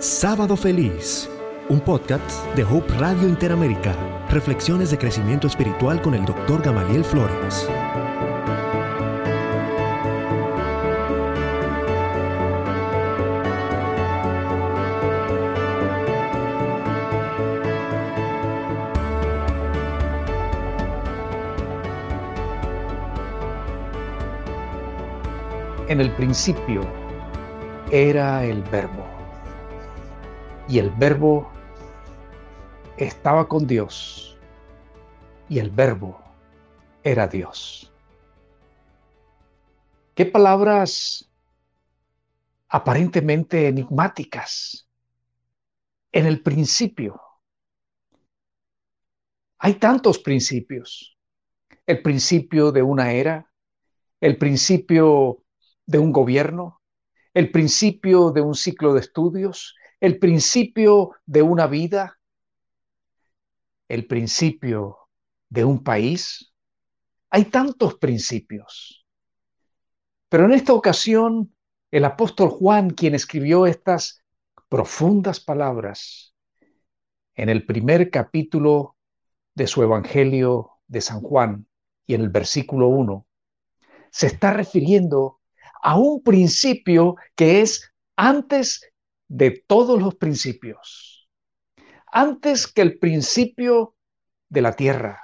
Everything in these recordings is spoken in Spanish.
Sábado Feliz, un podcast de Hope Radio Interamérica. Reflexiones de crecimiento espiritual con el Dr. Gamaliel Flores. En el principio era el verbo y el verbo estaba con Dios y el verbo era Dios. Qué palabras aparentemente enigmáticas. En el principio. Hay tantos principios. El principio de una era, el principio de un gobierno, el principio de un ciclo de estudios, el principio de una vida, el principio de un país. Hay tantos principios. Pero en esta ocasión, el apóstol Juan, quien escribió estas profundas palabras en el primer capítulo de su Evangelio de San Juan y en el versículo 1, se está refiriendo a un principio que es antes de todos los principios, antes que el principio de la tierra,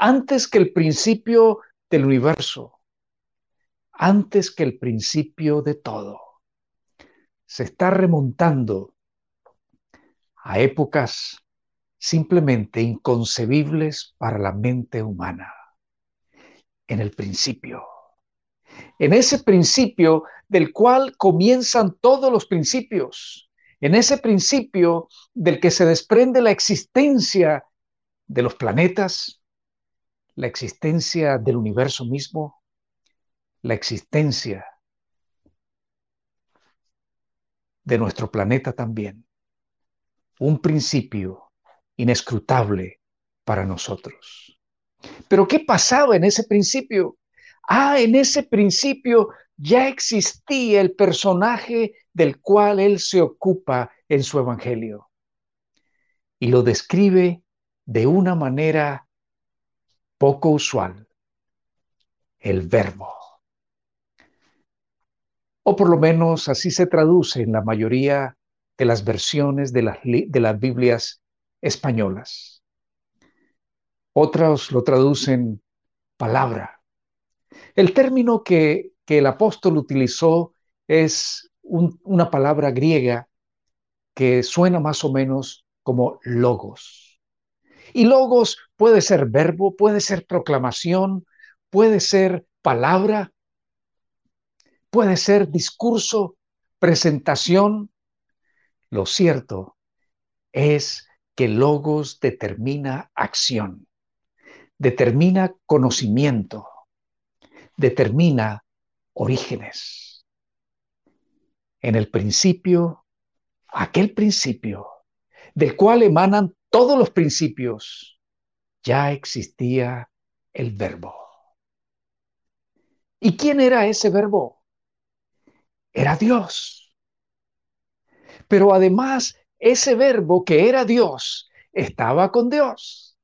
antes que el principio del universo, antes que el principio de todo. Se está remontando a épocas simplemente inconcebibles para la mente humana. En el principio en ese principio del cual comienzan todos los principios, en ese principio del que se desprende la existencia de los planetas, la existencia del universo mismo, la existencia de nuestro planeta también. Un principio inescrutable para nosotros. Pero ¿qué pasaba en ese principio? Ah, en ese principio ya existía el personaje del cual él se ocupa en su evangelio. Y lo describe de una manera poco usual, el verbo. O por lo menos así se traduce en la mayoría de las versiones de las, de las Biblias españolas. Otros lo traducen palabra el término que, el apóstol utilizó es una palabra griega que suena más o menos como logos. Y logos puede ser verbo, puede ser proclamación, puede ser palabra, puede ser discurso, presentación. Lo cierto es que logos determina acción, determina conocimiento, determina orígenes. En el principio, aquel principio del cual emanan todos los principios, ya existía el verbo. ¿Y quién era ese verbo? Era Dios. Pero además, ese verbo que era Dios estaba con Dios.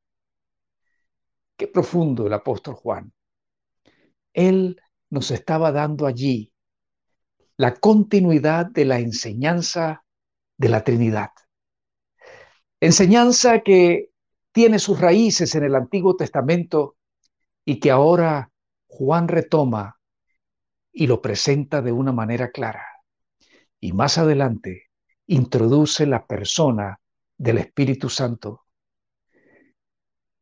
Qué profundo el apóstol Juan. Él nos estaba dando allí la continuidad de la enseñanza de la Trinidad. Enseñanza que tiene sus raíces en el Antiguo Testamento y que ahora Juan retoma y lo presenta de una manera clara. Y más adelante introduce la persona del Espíritu Santo.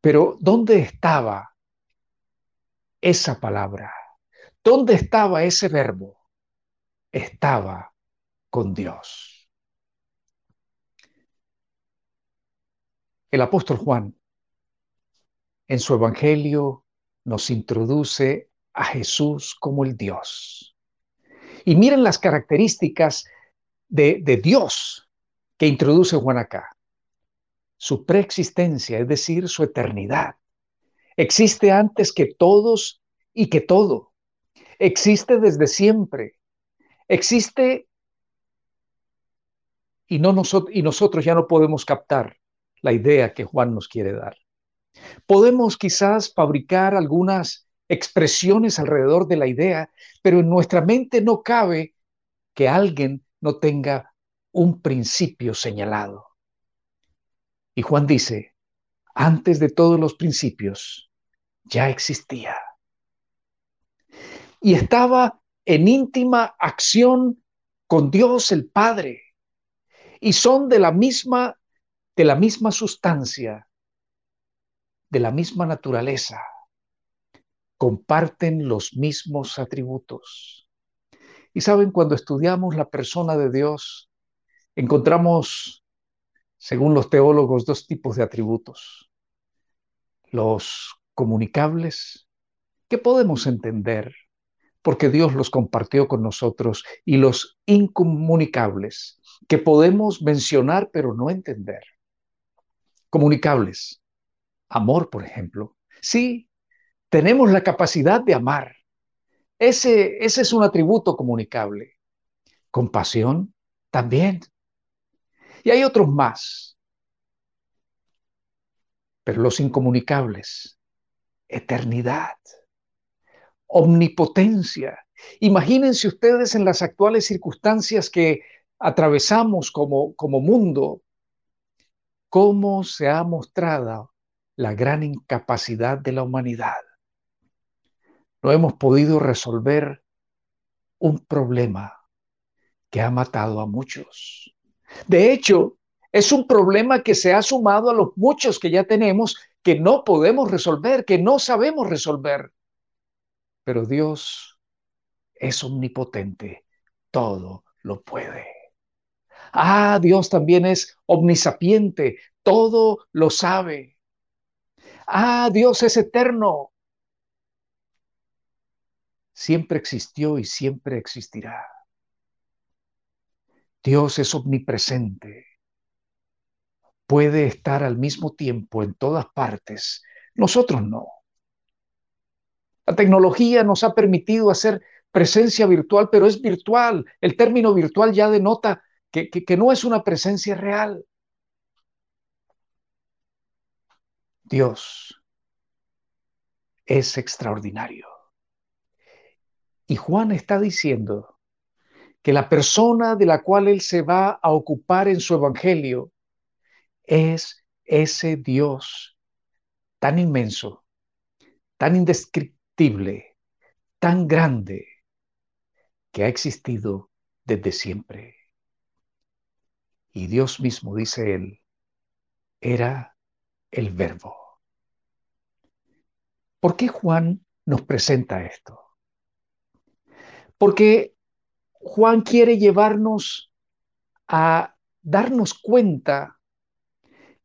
Pero ¿dónde estaba esa palabra? ¿Dónde estaba ese verbo? Estaba con Dios. El apóstol Juan en su Evangelio nos introduce a Jesús como el Dios. Y miren las características de, de Dios que introduce Juan acá. Su preexistencia, es decir, su eternidad Existe antes que todos y que todo. Existe desde siempre. Existe y, no y nosotros ya no podemos captar la idea que Juan nos quiere dar. Podemos quizás fabricar algunas expresiones alrededor de la idea, pero en nuestra mente no cabe que alguien no tenga un principio señalado. Y Juan dice, antes de todos los principios, ya existía. Y estaba en íntima acción con Dios el Padre. Y son de la misma de la misma sustancia, de la misma naturaleza, comparten los mismos atributos. Y saben, cuando estudiamos la persona de Dios, encontramos, según los teólogos, dos tipos de atributos. Los comunicables, que podemos entender porque Dios los compartió con nosotros, y los incomunicables, que podemos mencionar pero no entender comunicables. Amor, por ejemplo. Sí, tenemos la capacidad de amar. Ese, ese es un atributo comunicable. Compasión, también. Y hay otros más. Pero los incomunicables, eternidad, omnipotencia. Imagínense ustedes en las actuales circunstancias que atravesamos como, como mundo, cómo se ha mostrado la gran incapacidad de la humanidad. No hemos podido resolver un problema que ha matado a muchos. De hecho, es un problema que se ha sumado a los muchos que ya tenemos que no podemos resolver, que no sabemos resolver. Pero Dios es omnipotente, todo lo puede. Ah, Dios también es omnisapiente, todo lo sabe. Ah, Dios es eterno. Siempre existió y siempre existirá. Dios es omnipresente. Puede estar al mismo tiempo en todas partes. Nosotros no. La tecnología nos ha permitido hacer presencia virtual, pero es virtual. El término virtual ya denota que, no es una presencia real. Dios es extraordinario. Y Juan está diciendo que la persona de la cual él se va a ocupar en su evangelio es ese Dios tan inmenso, tan indescriptible, tan grande, que ha existido desde siempre. Y Dios mismo, dice él, era el verbo. ¿Por qué Juan nos presenta esto? Porque Juan quiere llevarnos a darnos cuenta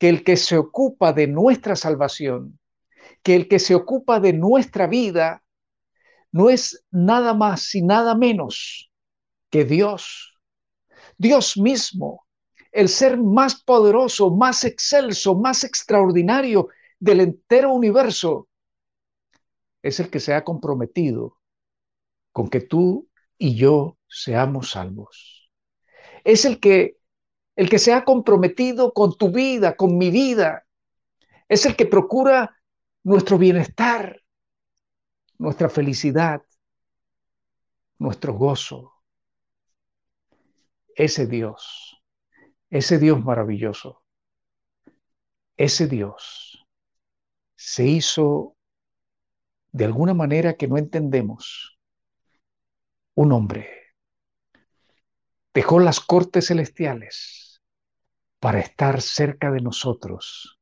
que el que se ocupa de nuestra salvación, que el que se ocupa de nuestra vida, no es nada más y nada menos que Dios. Dios mismo el ser más poderoso, más excelso, más extraordinario del entero universo, es el que se ha comprometido con que tú y yo seamos salvos. Es el que el que se ha comprometido con tu vida, con mi vida. Es el que procura nuestro bienestar, nuestra felicidad, nuestro gozo. Ese Dios ese Dios maravilloso, ese Dios se hizo de alguna manera que no entendemos un hombre. Dejó las cortes celestiales para estar cerca de nosotros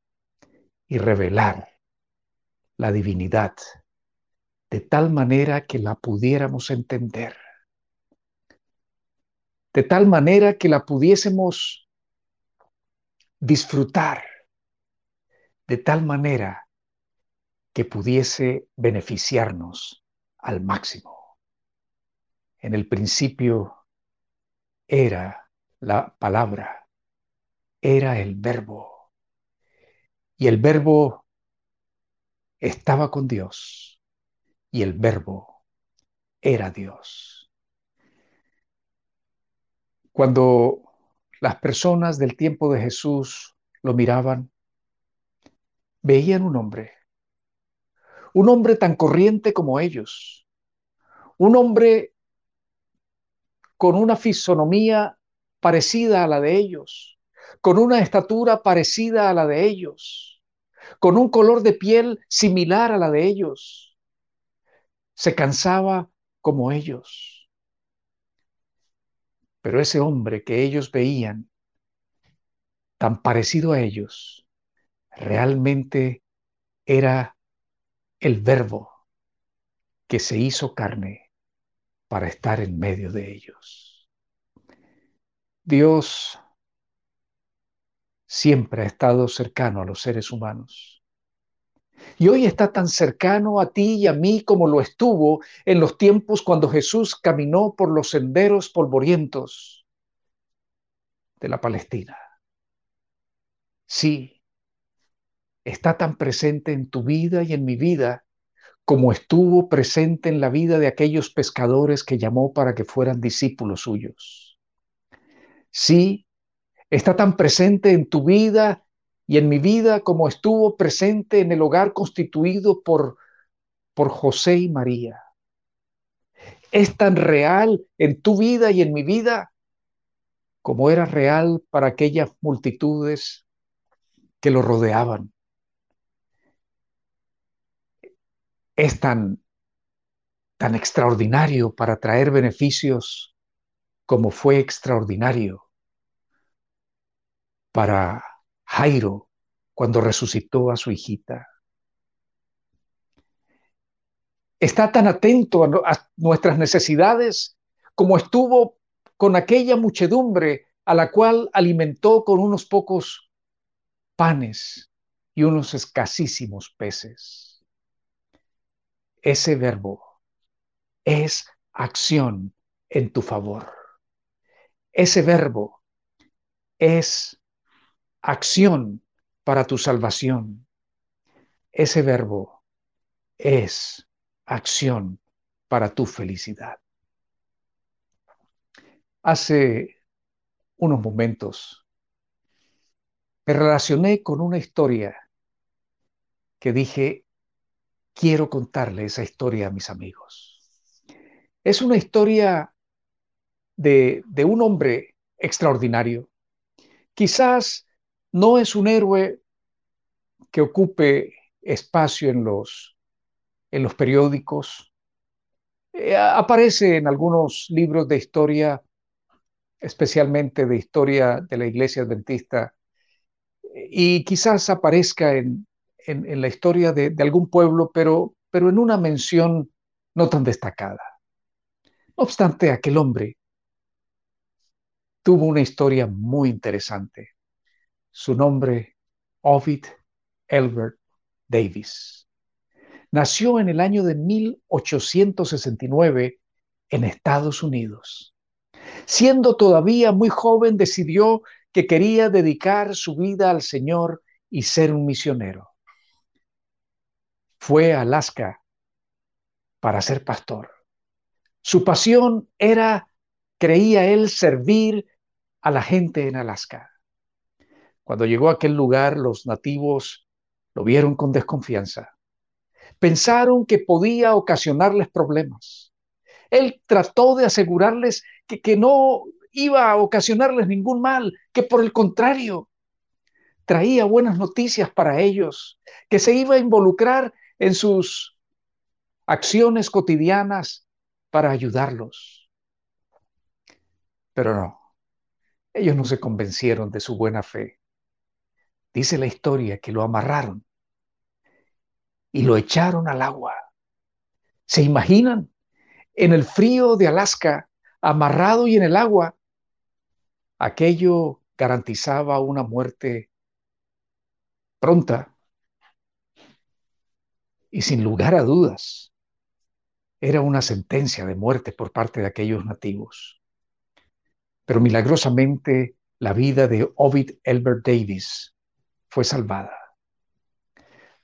y revelar la divinidad de tal manera que la pudiéramos entender, de tal manera que la pudiésemos disfrutar. De tal manera que pudiese beneficiarnos al máximo. En el principio era la palabra, era el verbo, y el verbo estaba con Dios, y el verbo era Dios. Cuando las personas del tiempo de Jesús lo miraban, veían un hombre, un hombre tan corriente como ellos, un hombre con una fisonomía parecida a la de ellos, con una estatura parecida a la de ellos, con un color de piel similar a la de ellos. Se cansaba como ellos. Pero ese hombre que ellos veían, tan parecido a ellos, realmente era el verbo que se hizo carne para estar en medio de ellos. Dios siempre ha estado cercano a los seres humanos. Y hoy está tan cercano a ti y a mí como lo estuvo en los tiempos cuando Jesús caminó por los senderos polvorientos de la Palestina. Sí, está tan presente en tu vida y en mi vida como estuvo presente en la vida de aquellos pescadores que llamó para que fueran discípulos suyos. Sí, está tan presente en tu vida y en mi vida como estuvo presente en el hogar constituido por, por José y María. Es tan real en tu vida y en mi vida como era real para aquellas multitudes que lo rodeaban. es tan, tan extraordinario para traer beneficios como fue extraordinario para Jairo cuando resucitó a su hijita. Está tan atento a, a nuestras necesidades como estuvo con aquella muchedumbre a la cual alimentó con unos pocos panes y unos escasísimos peces ese verbo es acción en tu favor. Ese verbo es acción para tu salvación. Ese verbo es acción para tu felicidad. Hace unos momentos me relacioné con una historia que dije, quiero contarle esa historia a mis amigos. Es una historia de, de un hombre extraordinario. Quizás no es un héroe que ocupe espacio en los, en los periódicos. Eh, aparece en algunos libros de historia, especialmente de historia de la iglesia adventista, y quizás aparezca en, en, la historia de, algún pueblo, pero, pero en una mención no tan destacada. No obstante, aquel hombre tuvo una historia muy interesante. Su nombre, Ovid Elbert Davis. Nació en el año de 1869 en Estados Unidos. Siendo todavía muy joven, decidió que quería dedicar su vida al Señor y ser un misionero fue a Alaska para ser pastor. Su pasión era, creía él, servir a la gente en Alaska. Cuando llegó a aquel lugar, los nativos lo vieron con desconfianza. Pensaron que podía ocasionarles problemas. Él trató de asegurarles que, que no iba a ocasionarles ningún mal, que por el contrario, traía buenas noticias para ellos, que se iba a involucrar en sus acciones cotidianas para ayudarlos. Pero no, ellos no se convencieron de su buena fe. Dice la historia que lo amarraron y lo echaron al agua. ¿Se imaginan? En el frío de Alaska, amarrado y en el agua, aquello garantizaba una muerte pronta y sin lugar a dudas era una sentencia de muerte por parte de aquellos nativos. Pero milagrosamente la vida de Ovid Elbert Davis fue salvada.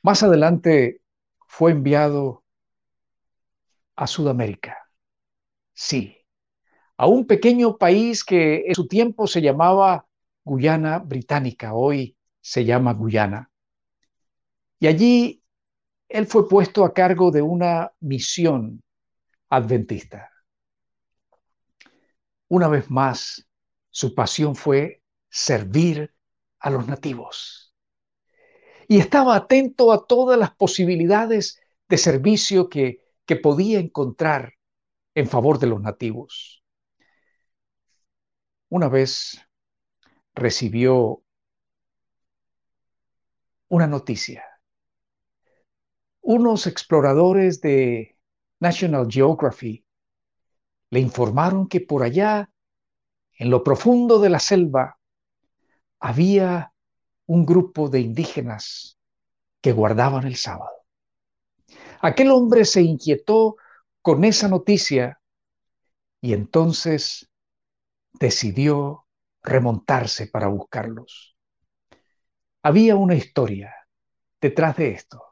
Más adelante fue enviado a Sudamérica. Sí, a un pequeño país que en su tiempo se llamaba Guyana Británica, hoy se llama Guyana. Y allí él fue puesto a cargo de una misión adventista. Una vez más, su pasión fue servir a los nativos. Y estaba atento a todas las posibilidades de servicio que, que podía encontrar en favor de los nativos. Una vez recibió una noticia. Unos exploradores de National Geography le informaron que por allá, en lo profundo de la selva, había un grupo de indígenas que guardaban el sábado. Aquel hombre se inquietó con esa noticia y entonces decidió remontarse para buscarlos. Había una historia detrás de esto.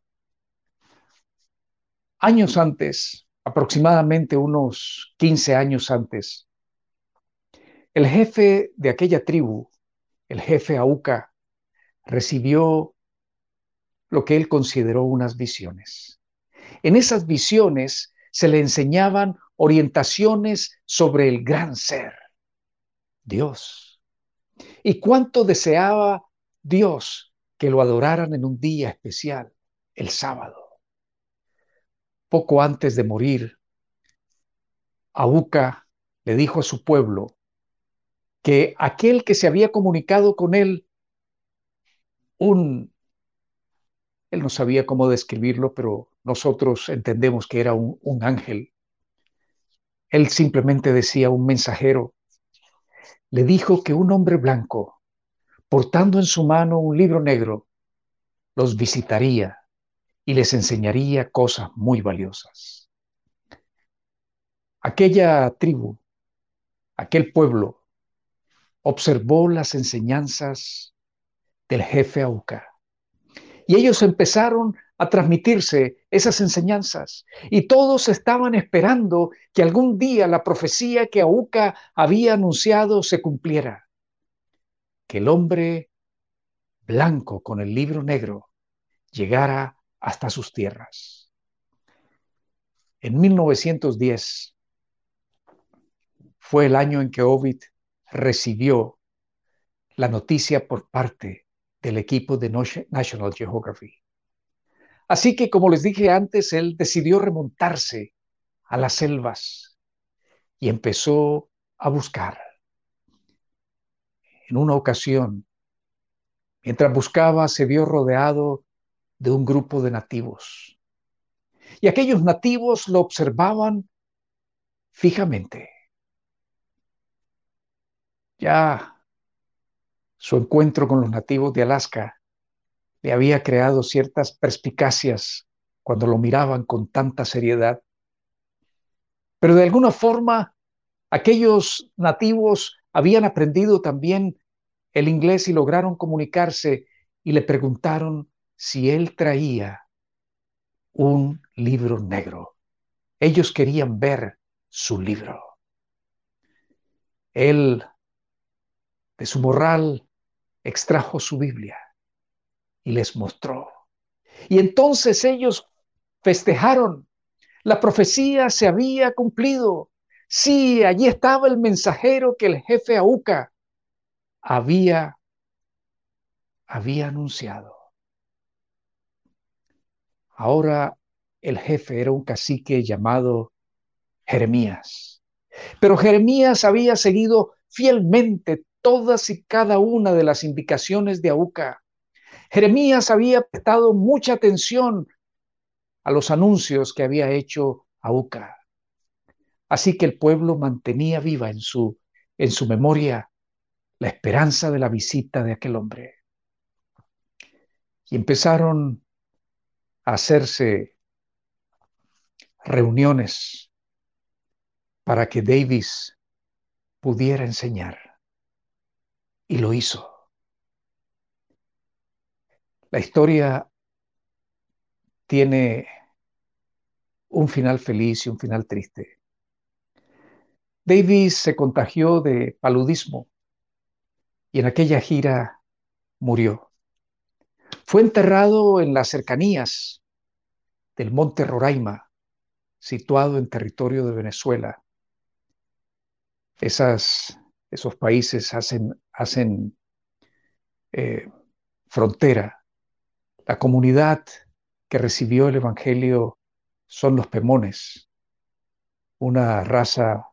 Años antes, aproximadamente unos 15 años antes, el jefe de aquella tribu, el jefe Auca, recibió lo que él consideró unas visiones. En esas visiones se le enseñaban orientaciones sobre el gran ser, Dios. Y cuánto deseaba Dios que lo adoraran en un día especial, el sábado. Poco antes de morir, Auca le dijo a su pueblo que aquel que se había comunicado con él, un, él no sabía cómo describirlo, pero nosotros entendemos que era un, un ángel. Él simplemente decía un mensajero, le dijo que un hombre blanco, portando en su mano un libro negro, los visitaría y les enseñaría cosas muy valiosas. Aquella tribu, aquel pueblo, observó las enseñanzas del jefe Auca y ellos empezaron a transmitirse esas enseñanzas. Y todos estaban esperando que algún día la profecía que Auca había anunciado se cumpliera, que el hombre blanco con el libro negro llegara hasta sus tierras. En 1910 fue el año en que Ovid recibió la noticia por parte del equipo de National Geography. Así que, como les dije antes, él decidió remontarse a las selvas y empezó a buscar. En una ocasión, mientras buscaba, se vio rodeado de un grupo de nativos. Y aquellos nativos lo observaban fijamente. Ya su encuentro con los nativos de Alaska le había creado ciertas perspicacias cuando lo miraban con tanta seriedad. Pero de alguna forma, aquellos nativos habían aprendido también el inglés y lograron comunicarse y le preguntaron si él traía un libro negro. Ellos querían ver su libro. Él, de su morral, extrajo su Biblia y les mostró. Y entonces ellos festejaron. La profecía se había cumplido. Sí, allí estaba el mensajero que el jefe Auca había, había anunciado. Ahora el jefe era un cacique llamado Jeremías. Pero Jeremías había seguido fielmente todas y cada una de las indicaciones de Auca. Jeremías había prestado mucha atención a los anuncios que había hecho Auca. Así que el pueblo mantenía viva en su, en su memoria la esperanza de la visita de aquel hombre. Y empezaron hacerse reuniones para que Davis pudiera enseñar. Y lo hizo. La historia tiene un final feliz y un final triste. Davis se contagió de paludismo y en aquella gira murió. Fue enterrado en las cercanías del monte Roraima, situado en territorio de Venezuela. Esos países hacen, hacen eh, frontera. La comunidad que recibió el Evangelio son los Pemones, una raza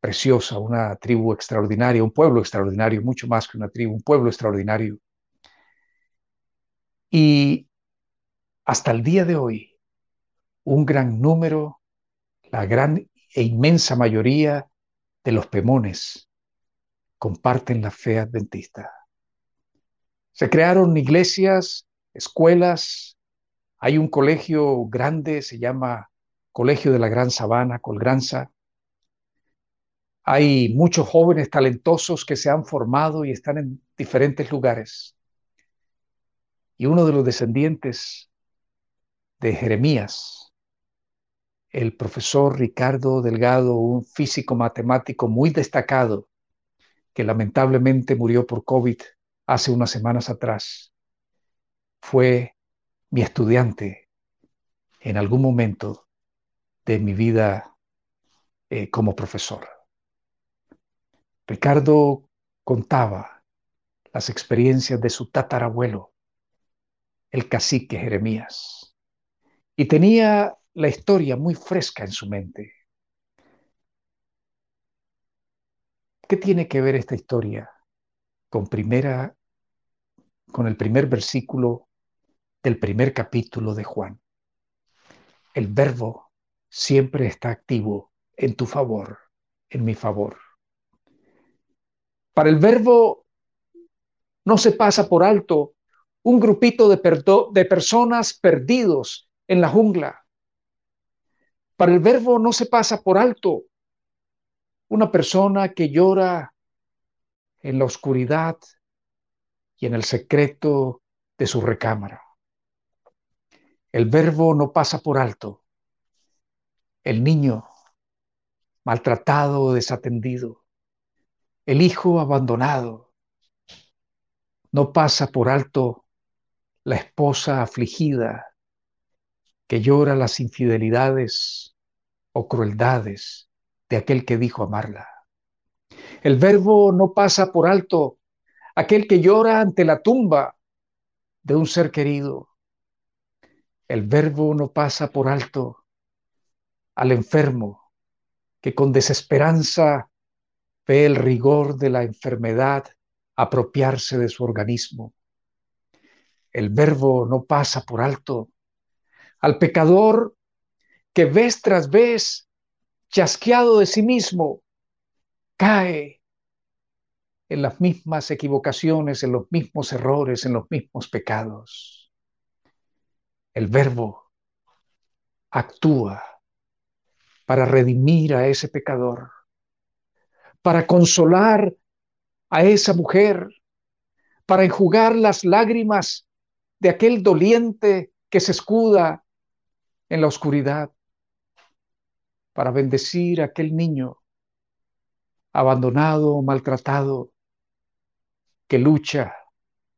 preciosa, una tribu extraordinaria, un pueblo extraordinario, mucho más que una tribu, un pueblo extraordinario. Y hasta el día de hoy, un gran número, la gran e inmensa mayoría de los pemones comparten la fe adventista. Se crearon iglesias, escuelas, hay un colegio grande, se llama Colegio de la Gran Sabana, Colgranza. Hay muchos jóvenes talentosos que se han formado y están en diferentes lugares. Y uno de los descendientes de Jeremías, el profesor Ricardo Delgado, un físico matemático muy destacado, que lamentablemente murió por COVID hace unas semanas atrás, fue mi estudiante en algún momento de mi vida eh, como profesor. Ricardo contaba las experiencias de su tatarabuelo, el cacique Jeremías, y tenía la historia muy fresca en su mente. ¿Qué tiene que ver esta historia con primera con el primer versículo del primer capítulo de Juan. El verbo siempre está activo en tu favor, en mi favor. Para el verbo no se pasa por alto un grupito de, de personas perdidos en la jungla. Para el verbo no se pasa por alto una persona que llora en la oscuridad y en el secreto de su recámara. El verbo no pasa por alto. El niño maltratado desatendido. El hijo abandonado. No pasa por alto la esposa afligida que llora las infidelidades o crueldades de aquel que dijo amarla. El verbo no pasa por alto aquel que llora ante la tumba de un ser querido, el verbo no pasa por alto al enfermo que con desesperanza ve el rigor de la enfermedad apropiarse de su organismo. El verbo no pasa por alto al pecador que vez tras vez, chasqueado de sí mismo, cae en las mismas equivocaciones, en los mismos errores, en los mismos pecados. El verbo actúa para redimir a ese pecador, para consolar a esa mujer, para enjugar las lágrimas de aquel doliente que se escuda en la oscuridad, para bendecir a aquel niño abandonado maltratado que lucha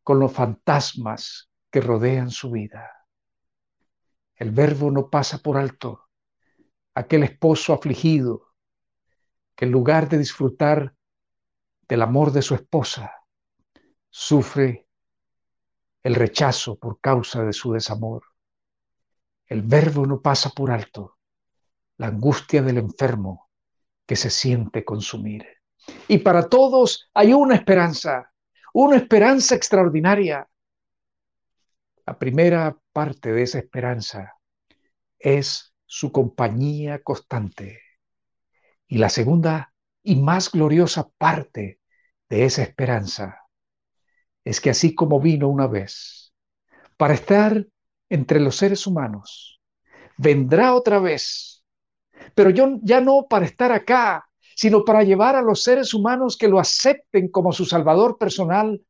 con los fantasmas que rodean su vida. El verbo no pasa por alto. Aquel esposo afligido que en lugar de disfrutar del amor de su esposa, sufre el rechazo por causa de su desamor. El verbo no pasa por alto la angustia del enfermo que se siente consumir. Y para todos hay una esperanza, una esperanza extraordinaria. La primera parte de esa esperanza es su compañía constante. Y la segunda y más gloriosa parte de esa esperanza es que así como vino una vez para estar entre los seres humanos, vendrá otra vez, pero yo, ya no para estar acá, sino para llevar a los seres humanos que lo acepten como su Salvador personal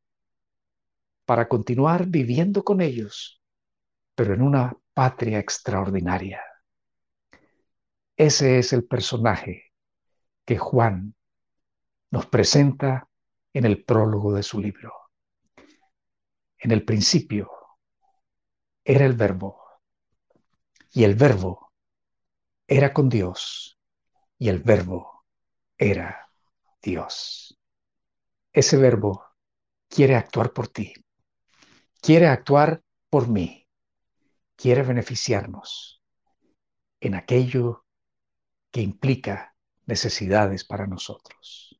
para continuar viviendo con ellos, pero en una patria extraordinaria. Ese es el personaje que Juan nos presenta en el prólogo de su libro. En el principio era el verbo y el verbo era con Dios y el verbo era Dios. Ese verbo quiere actuar por ti, quiere actuar por mí, quiere beneficiarnos en aquello que implica necesidades para nosotros.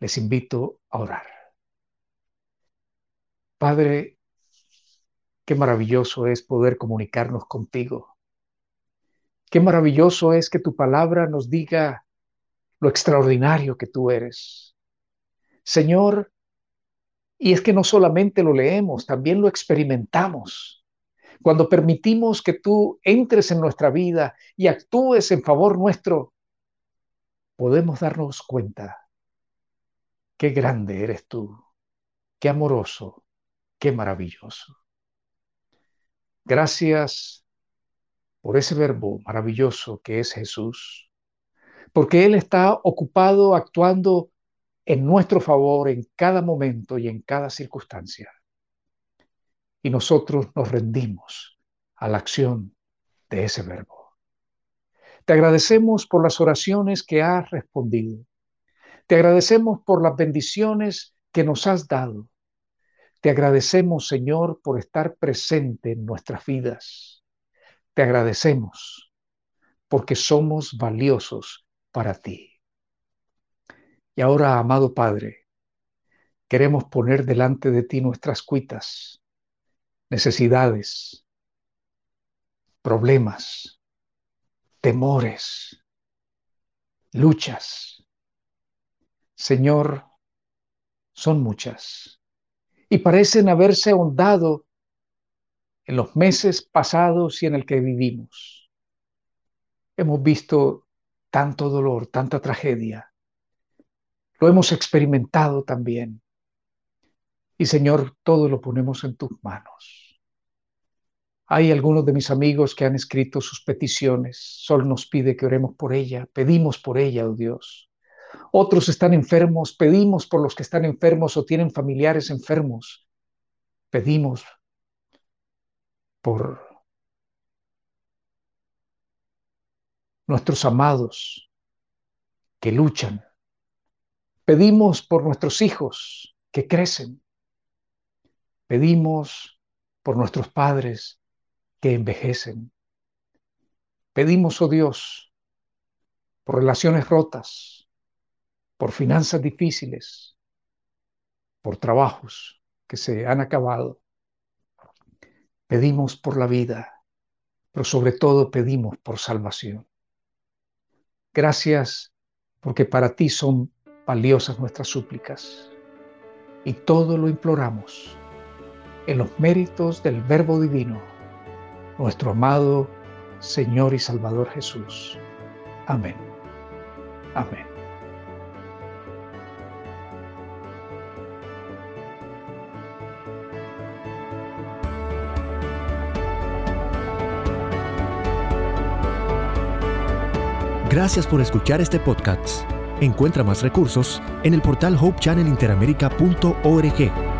Les invito a orar. Padre, qué maravilloso es poder comunicarnos contigo. Qué maravilloso es que tu palabra nos diga lo extraordinario que tú eres. Señor, y es que no solamente lo leemos, también lo experimentamos. Cuando permitimos que tú entres en nuestra vida y actúes en favor nuestro, podemos darnos cuenta qué grande eres tú, qué amoroso, qué maravilloso. Gracias por ese verbo maravilloso que es Jesús, porque Él está ocupado actuando en nuestro favor en cada momento y en cada circunstancia. Y nosotros nos rendimos a la acción de ese verbo. Te agradecemos por las oraciones que has respondido. Te agradecemos por las bendiciones que nos has dado. Te agradecemos, Señor, por estar presente en nuestras vidas. Te agradecemos porque somos valiosos para ti. Y ahora, amado Padre, queremos poner delante de ti nuestras cuitas, necesidades, problemas, temores, luchas. Señor, son muchas y parecen haberse ahondado en los meses pasados y en el que vivimos. Hemos visto tanto dolor, tanta tragedia, lo hemos experimentado también. Y Señor, todo lo ponemos en tus manos. Hay algunos de mis amigos que han escrito sus peticiones. Sol nos pide que oremos por ella. Pedimos por ella, oh Dios. Otros están enfermos. Pedimos por los que están enfermos o tienen familiares enfermos. Pedimos por nuestros amados que luchan Pedimos por nuestros hijos que crecen. Pedimos por nuestros padres que envejecen. Pedimos, oh Dios, por relaciones rotas, por finanzas difíciles, por trabajos que se han acabado. Pedimos por la vida, pero sobre todo pedimos por salvación. Gracias porque para ti son valiosas nuestras súplicas y todo lo imploramos en los méritos del Verbo Divino, nuestro amado Señor y Salvador Jesús. Amén. Amén. Gracias por escuchar este podcast. Encuentra más recursos en el portal hopechannelinteramerica.org.